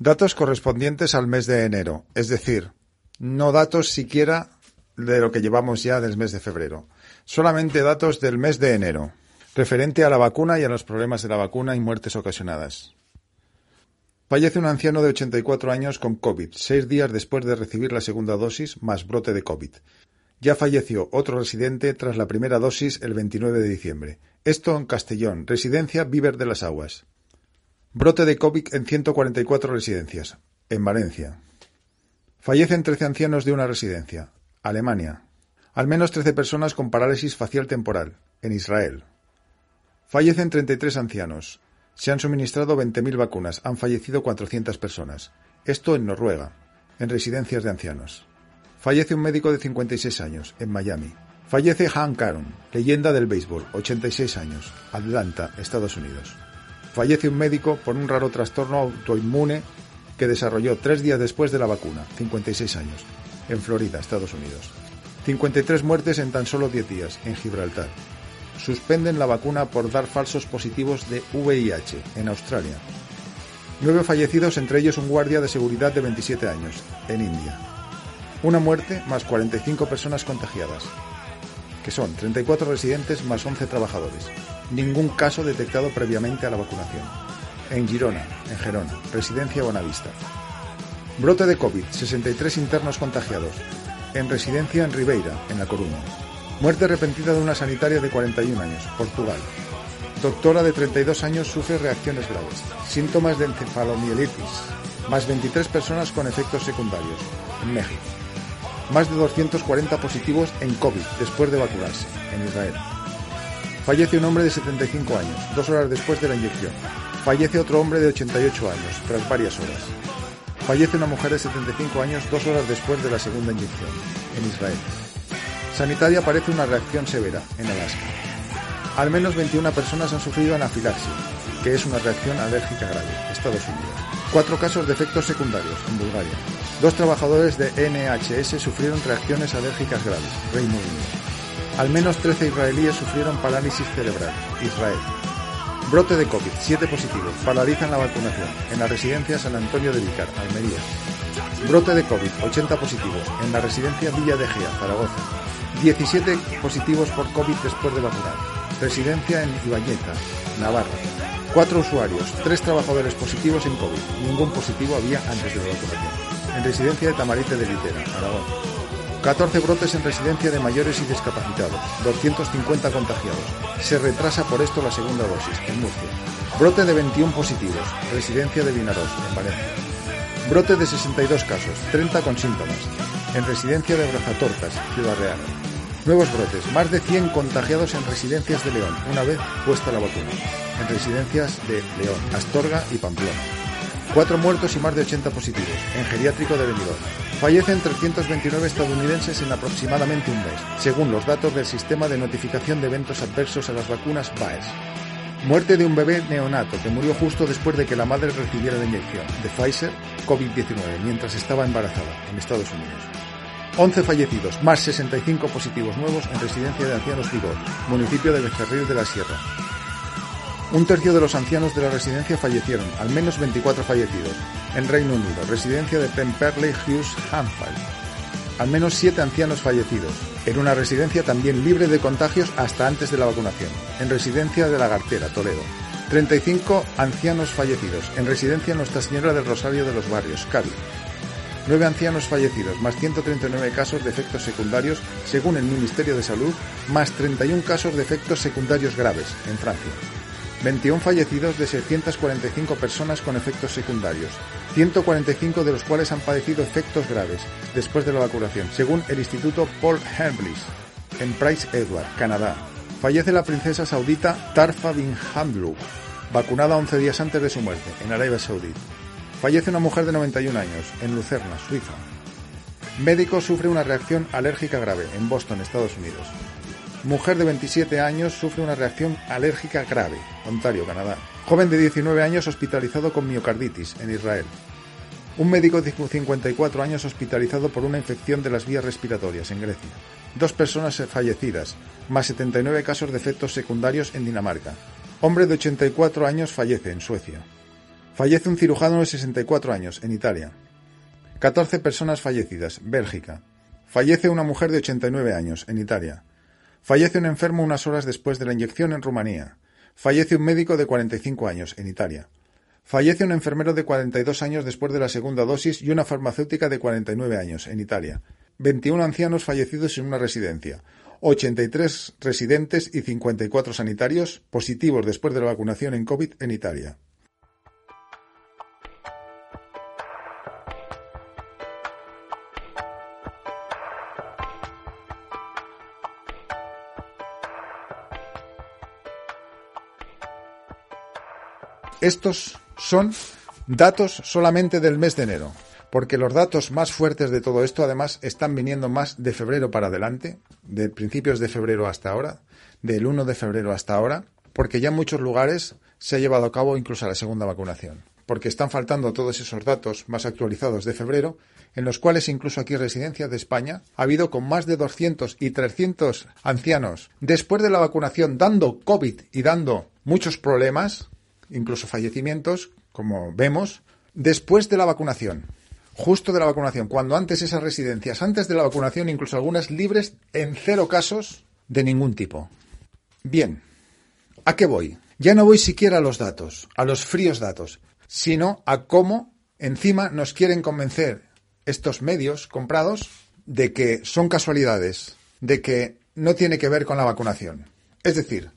Datos correspondientes al mes de enero, es decir, no datos siquiera de lo que llevamos ya del mes de febrero, solamente datos del mes de enero, referente a la vacuna y a los problemas de la vacuna y muertes ocasionadas. Fallece un anciano de 84 años con COVID, seis días después de recibir la segunda dosis más brote de COVID. Ya falleció otro residente tras la primera dosis el 29 de diciembre. Esto en Castellón, residencia Víver de las Aguas. Brote de COVID en 144 residencias. En Valencia. Fallecen 13 ancianos de una residencia. Alemania. Al menos 13 personas con parálisis facial temporal. En Israel. Fallecen 33 ancianos. Se han suministrado 20.000 vacunas. Han fallecido 400 personas. Esto en Noruega. En residencias de ancianos. Fallece un médico de 56 años, en Miami. Fallece Hank Aaron, leyenda del béisbol, 86 años, Atlanta, Estados Unidos. Fallece un médico por un raro trastorno autoinmune que desarrolló tres días después de la vacuna, 56 años, en Florida, Estados Unidos. 53 muertes en tan solo 10 días, en Gibraltar. Suspenden la vacuna por dar falsos positivos de VIH, en Australia. Nueve fallecidos, entre ellos un guardia de seguridad de 27 años, en India. Una muerte más 45 personas contagiadas, que son 34 residentes más 11 trabajadores. Ningún caso detectado previamente a la vacunación. En Girona, en Gerona, residencia Bonavista. Brote de COVID, 63 internos contagiados. En residencia en Ribeira, en La Coruña. Muerte repentina de una sanitaria de 41 años, Portugal. Doctora de 32 años sufre reacciones graves. Síntomas de encefalomielitis. Más 23 personas con efectos secundarios, en México más de 240 positivos en COVID después de vacunarse en Israel. Fallece un hombre de 75 años, dos horas después de la inyección. Fallece otro hombre de 88 años, tras varias horas. Fallece una mujer de 75 años dos horas después de la segunda inyección, en Israel. Sanitaria aparece una reacción severa, en Alaska. Al menos 21 personas han sufrido anafilaxia, que es una reacción alérgica grave, Estados Unidos. Cuatro casos de efectos secundarios, en Bulgaria. Dos trabajadores de NHS sufrieron reacciones alérgicas graves, Reino Unido. Al menos 13 israelíes sufrieron parálisis cerebral, Israel. Brote de COVID, 7 positivos, paralizan la vacunación, en la residencia San Antonio de Vicar, Almería. Brote de COVID, 80 positivos, en la residencia Villa de Gea, Zaragoza. 17 positivos por COVID después de vacunar. Residencia en Ibañeta, Navarra. Cuatro usuarios, tres trabajadores positivos en COVID. Ningún positivo había antes de la vacunación en residencia de Tamarite de Litera, Aragón. 14 brotes en residencia de mayores y discapacitados, 250 contagiados. Se retrasa por esto la segunda dosis, en Murcia. Brote de 21 positivos, residencia de Vinaros, en Valencia. Brote de 62 casos, 30 con síntomas, en residencia de Brazatortas, Ciudad Real. Nuevos brotes, más de 100 contagiados en residencias de León, una vez puesta la vacuna. En residencias de León, Astorga y Pamplona. Cuatro muertos y más de 80 positivos, en geriátrico de Benidorm. Fallecen 329 estadounidenses en aproximadamente un mes, según los datos del sistema de notificación de eventos adversos a las vacunas BAES. Muerte de un bebé neonato que murió justo después de que la madre recibiera la inyección de Pfizer COVID-19 mientras estaba embarazada en Estados Unidos. 11 fallecidos, más 65 positivos nuevos en residencia de ancianos Vigor, municipio de Becerril de la Sierra, un tercio de los ancianos de la residencia fallecieron, al menos 24 fallecidos. En Reino Unido, residencia de Pemberley Hughes Hampshire. Al menos 7 ancianos fallecidos. En una residencia también libre de contagios hasta antes de la vacunación. En residencia de La Gartera, Toledo. 35 ancianos fallecidos. En residencia Nuestra Señora del Rosario de los Barrios, Cádiz. 9 ancianos fallecidos, más 139 casos de efectos secundarios, según el Ministerio de Salud, más 31 casos de efectos secundarios graves, en Francia. 21 fallecidos de 645 personas con efectos secundarios, 145 de los cuales han padecido efectos graves después de la vacunación, según el Instituto Paul Hemblis, en Prince Edward, Canadá. Fallece la princesa saudita Tarfa bin Hamdluk, vacunada 11 días antes de su muerte, en Arabia Saudí. Fallece una mujer de 91 años, en Lucerna, Suiza. Médico sufre una reacción alérgica grave, en Boston, Estados Unidos. Mujer de 27 años sufre una reacción alérgica grave. Ontario, Canadá. Joven de 19 años hospitalizado con miocarditis en Israel. Un médico de 54 años hospitalizado por una infección de las vías respiratorias en Grecia. Dos personas fallecidas, más 79 casos de efectos secundarios en Dinamarca. Hombre de 84 años fallece en Suecia. Fallece un cirujano de 64 años en Italia. 14 personas fallecidas, Bélgica. Fallece una mujer de 89 años en Italia. Fallece un enfermo unas horas después de la inyección en Rumanía. Fallece un médico de 45 años en Italia. Fallece un enfermero de 42 años después de la segunda dosis y una farmacéutica de 49 años en Italia. 21 ancianos fallecidos en una residencia. 83 residentes y 54 sanitarios positivos después de la vacunación en COVID en Italia. Estos son datos solamente del mes de enero, porque los datos más fuertes de todo esto además están viniendo más de febrero para adelante, de principios de febrero hasta ahora, del 1 de febrero hasta ahora, porque ya en muchos lugares se ha llevado a cabo incluso la segunda vacunación, porque están faltando todos esos datos más actualizados de febrero, en los cuales incluso aquí Residencias de España ha habido con más de 200 y 300 ancianos después de la vacunación dando COVID y dando muchos problemas, incluso fallecimientos, como vemos, después de la vacunación. Justo de la vacunación, cuando antes esas residencias, antes de la vacunación, incluso algunas libres en cero casos de ningún tipo. Bien, ¿a qué voy? Ya no voy siquiera a los datos, a los fríos datos, sino a cómo encima nos quieren convencer estos medios comprados de que son casualidades, de que no tiene que ver con la vacunación. Es decir,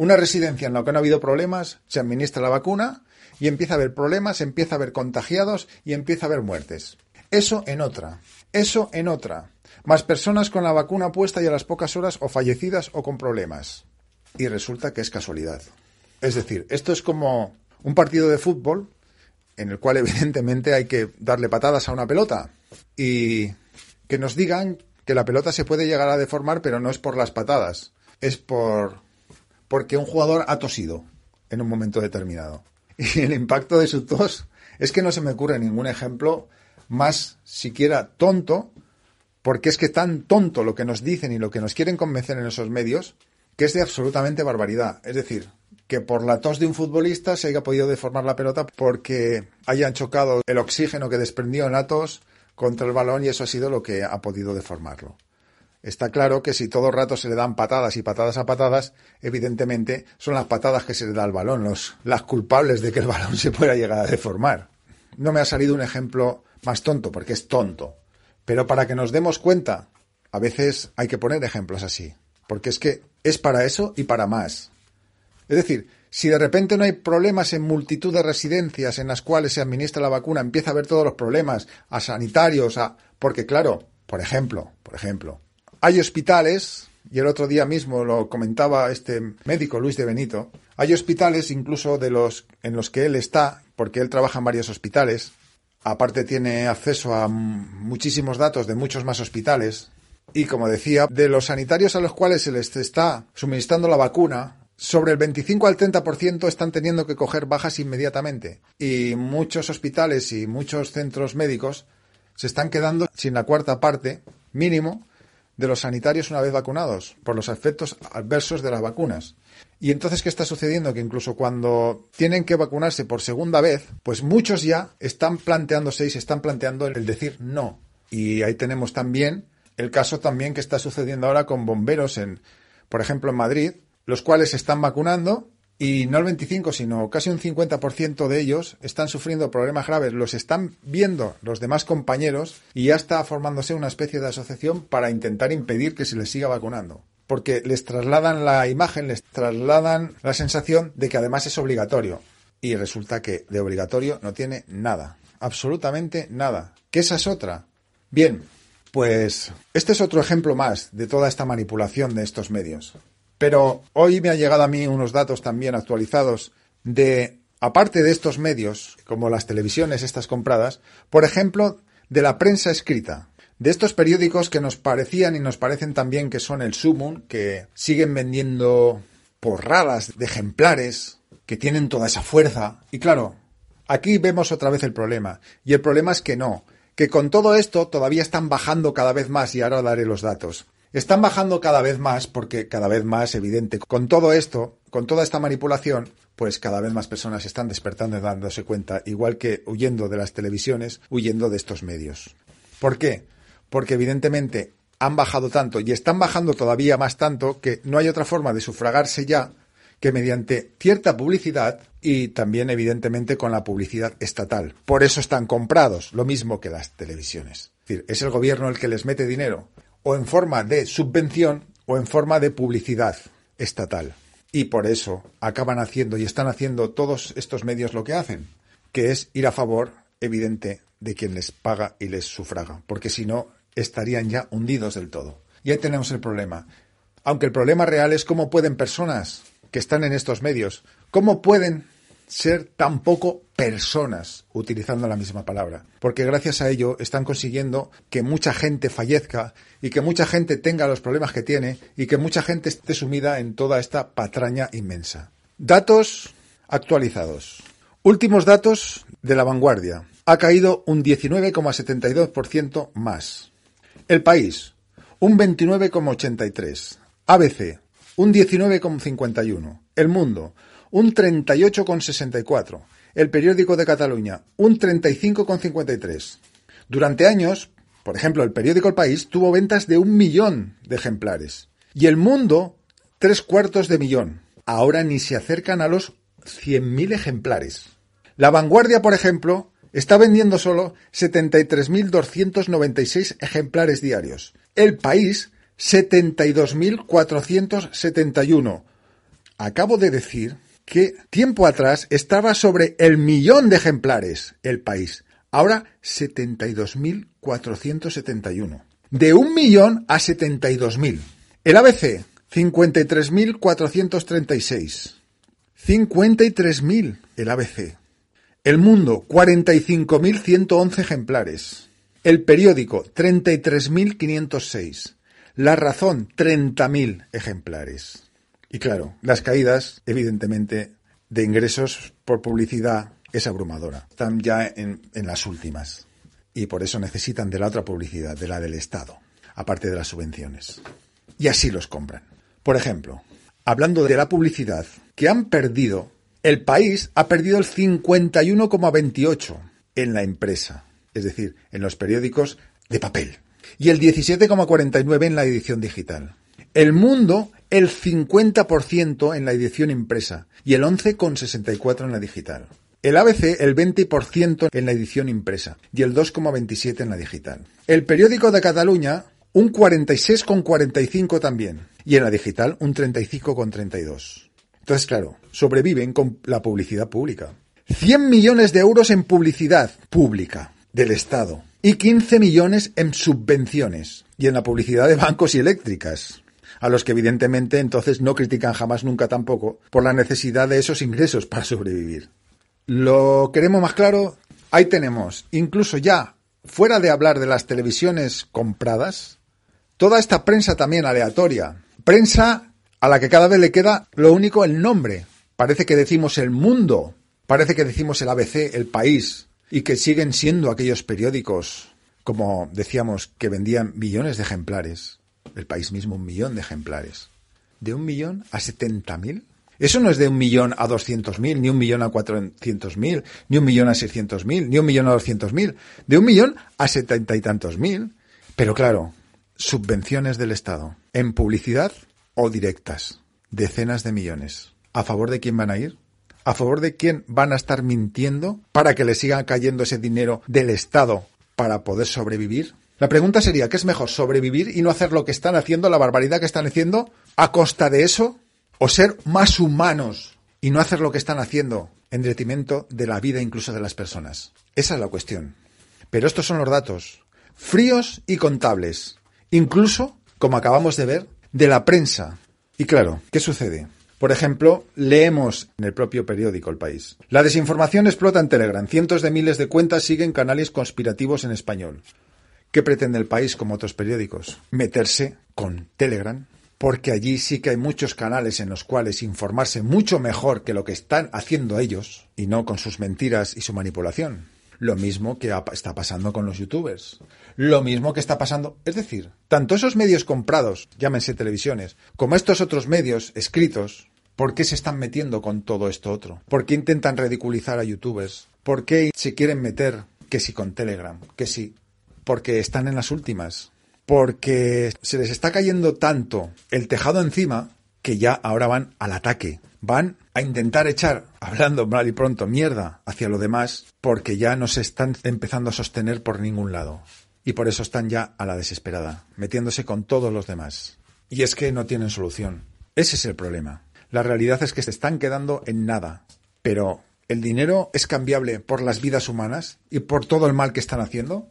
una residencia en la que no ha habido problemas, se administra la vacuna y empieza a haber problemas, empieza a haber contagiados y empieza a haber muertes. Eso en otra. Eso en otra. Más personas con la vacuna puesta y a las pocas horas o fallecidas o con problemas. Y resulta que es casualidad. Es decir, esto es como un partido de fútbol en el cual evidentemente hay que darle patadas a una pelota y que nos digan que la pelota se puede llegar a deformar pero no es por las patadas, es por porque un jugador ha tosido en un momento determinado. Y el impacto de su tos es que no se me ocurre ningún ejemplo más siquiera tonto, porque es que tan tonto lo que nos dicen y lo que nos quieren convencer en esos medios, que es de absolutamente barbaridad. Es decir, que por la tos de un futbolista se haya podido deformar la pelota porque hayan chocado el oxígeno que desprendió en la tos contra el balón y eso ha sido lo que ha podido deformarlo. Está claro que si todo el rato se le dan patadas y patadas a patadas, evidentemente son las patadas que se le da al balón los, las culpables de que el balón se pueda llegar a deformar. No me ha salido un ejemplo más tonto, porque es tonto. Pero para que nos demos cuenta, a veces hay que poner ejemplos así. Porque es que es para eso y para más. Es decir, si de repente no hay problemas en multitud de residencias en las cuales se administra la vacuna, empieza a haber todos los problemas, a sanitarios, a. Porque claro, por ejemplo, por ejemplo, hay hospitales, y el otro día mismo lo comentaba este médico Luis de Benito, hay hospitales incluso de los en los que él está, porque él trabaja en varios hospitales, aparte tiene acceso a muchísimos datos de muchos más hospitales, y como decía, de los sanitarios a los cuales se les está suministrando la vacuna, sobre el 25 al 30% están teniendo que coger bajas inmediatamente. Y muchos hospitales y muchos centros médicos se están quedando sin la cuarta parte mínimo de los sanitarios una vez vacunados por los efectos adversos de las vacunas. Y entonces, ¿qué está sucediendo? Que incluso cuando tienen que vacunarse por segunda vez, pues muchos ya están planteándose y se están planteando el decir no. Y ahí tenemos también el caso también que está sucediendo ahora con bomberos en, por ejemplo, en Madrid, los cuales se están vacunando y no el 25, sino casi un 50% de ellos están sufriendo problemas graves, los están viendo los demás compañeros y ya está formándose una especie de asociación para intentar impedir que se les siga vacunando. Porque les trasladan la imagen, les trasladan la sensación de que además es obligatorio. Y resulta que de obligatorio no tiene nada, absolutamente nada. ¿Qué esa es otra? Bien, pues este es otro ejemplo más de toda esta manipulación de estos medios. Pero hoy me han llegado a mí unos datos también actualizados de, aparte de estos medios, como las televisiones estas compradas, por ejemplo, de la prensa escrita. De estos periódicos que nos parecían y nos parecen también que son el sumum, que siguen vendiendo porradas de ejemplares, que tienen toda esa fuerza. Y claro, aquí vemos otra vez el problema. Y el problema es que no, que con todo esto todavía están bajando cada vez más y ahora daré los datos. Están bajando cada vez más porque cada vez más evidente. Con todo esto, con toda esta manipulación, pues cada vez más personas están despertando y dándose cuenta, igual que huyendo de las televisiones, huyendo de estos medios. ¿Por qué? Porque evidentemente han bajado tanto y están bajando todavía más tanto que no hay otra forma de sufragarse ya que mediante cierta publicidad y también evidentemente con la publicidad estatal. Por eso están comprados, lo mismo que las televisiones. Es decir, es el gobierno el que les mete dinero, o en forma de subvención o en forma de publicidad estatal. Y por eso acaban haciendo y están haciendo todos estos medios lo que hacen, que es ir a favor, evidente, de quien les paga y les sufraga, porque si no, estarían ya hundidos del todo. Y ahí tenemos el problema. Aunque el problema real es cómo pueden personas que están en estos medios, cómo pueden ser tan poco personas, utilizando la misma palabra. Porque gracias a ello están consiguiendo que mucha gente fallezca y que mucha gente tenga los problemas que tiene y que mucha gente esté sumida en toda esta patraña inmensa. Datos actualizados. Últimos datos de la vanguardia. Ha caído un 19,72% más. El país, un 29,83%. ABC, un 19,51%. El mundo, un 38,64. El periódico de Cataluña, un 35,53. Durante años, por ejemplo, el periódico El País tuvo ventas de un millón de ejemplares. Y El Mundo, tres cuartos de millón. Ahora ni se acercan a los 100.000 ejemplares. La Vanguardia, por ejemplo, está vendiendo solo 73.296 ejemplares diarios. El País, 72.471. Acabo de decir que tiempo atrás estaba sobre el millón de ejemplares el país. Ahora 72.471. De un millón a 72.000. El ABC 53.436. 53.000 el ABC. El Mundo 45.111 ejemplares. El periódico 33.506. La Razón 30.000 ejemplares. Y claro, las caídas, evidentemente, de ingresos por publicidad es abrumadora. Están ya en, en, las últimas. Y por eso necesitan de la otra publicidad, de la del Estado, aparte de las subvenciones. Y así los compran. Por ejemplo, hablando de la publicidad, que han perdido, el país ha perdido el 51,28 en la empresa, es decir, en los periódicos de papel, y el 17,49 en la edición digital. El mundo el 50% en la edición impresa y el 11,64% en la digital. El ABC el 20% en la edición impresa y el 2,27% en la digital. El periódico de Cataluña un 46,45 también y en la digital un 35,32. Entonces, claro, sobreviven con la publicidad pública. 100 millones de euros en publicidad pública del Estado y 15 millones en subvenciones y en la publicidad de bancos y eléctricas a los que evidentemente entonces no critican jamás nunca tampoco por la necesidad de esos ingresos para sobrevivir. Lo queremos más claro, ahí tenemos, incluso ya fuera de hablar de las televisiones compradas, toda esta prensa también aleatoria, prensa a la que cada vez le queda lo único el nombre. Parece que decimos el mundo, parece que decimos el ABC, el país, y que siguen siendo aquellos periódicos, como decíamos, que vendían millones de ejemplares el país mismo un millón de ejemplares. ¿De un millón a setenta mil? Eso no es de un millón a doscientos mil, ni un millón a cuatrocientos mil, ni un millón a seiscientos mil, ni un millón a doscientos mil. De un millón a setenta y tantos mil. Pero claro, subvenciones del Estado. En publicidad o directas. Decenas de millones. ¿A favor de quién van a ir? ¿A favor de quién van a estar mintiendo para que le siga cayendo ese dinero del Estado para poder sobrevivir? La pregunta sería, ¿qué es mejor, sobrevivir y no hacer lo que están haciendo, la barbaridad que están haciendo, a costa de eso? ¿O ser más humanos y no hacer lo que están haciendo en detrimento de la vida incluso de las personas? Esa es la cuestión. Pero estos son los datos, fríos y contables, incluso, como acabamos de ver, de la prensa. Y claro, ¿qué sucede? Por ejemplo, leemos en el propio periódico El País. La desinformación explota en Telegram. Cientos de miles de cuentas siguen canales conspirativos en español. ¿Qué pretende el país, como otros periódicos? Meterse con Telegram, porque allí sí que hay muchos canales en los cuales informarse mucho mejor que lo que están haciendo ellos, y no con sus mentiras y su manipulación. Lo mismo que está pasando con los youtubers. Lo mismo que está pasando. Es decir, tanto esos medios comprados, llámense televisiones, como estos otros medios escritos, ¿por qué se están metiendo con todo esto otro? ¿Por qué intentan ridiculizar a youtubers? ¿Por qué se quieren meter que si con Telegram? Que sí. Porque están en las últimas. Porque se les está cayendo tanto el tejado encima que ya ahora van al ataque. Van a intentar echar, hablando mal y pronto, mierda hacia lo demás, porque ya no se están empezando a sostener por ningún lado. Y por eso están ya a la desesperada, metiéndose con todos los demás. Y es que no tienen solución. Ese es el problema. La realidad es que se están quedando en nada. Pero, ¿el dinero es cambiable por las vidas humanas y por todo el mal que están haciendo?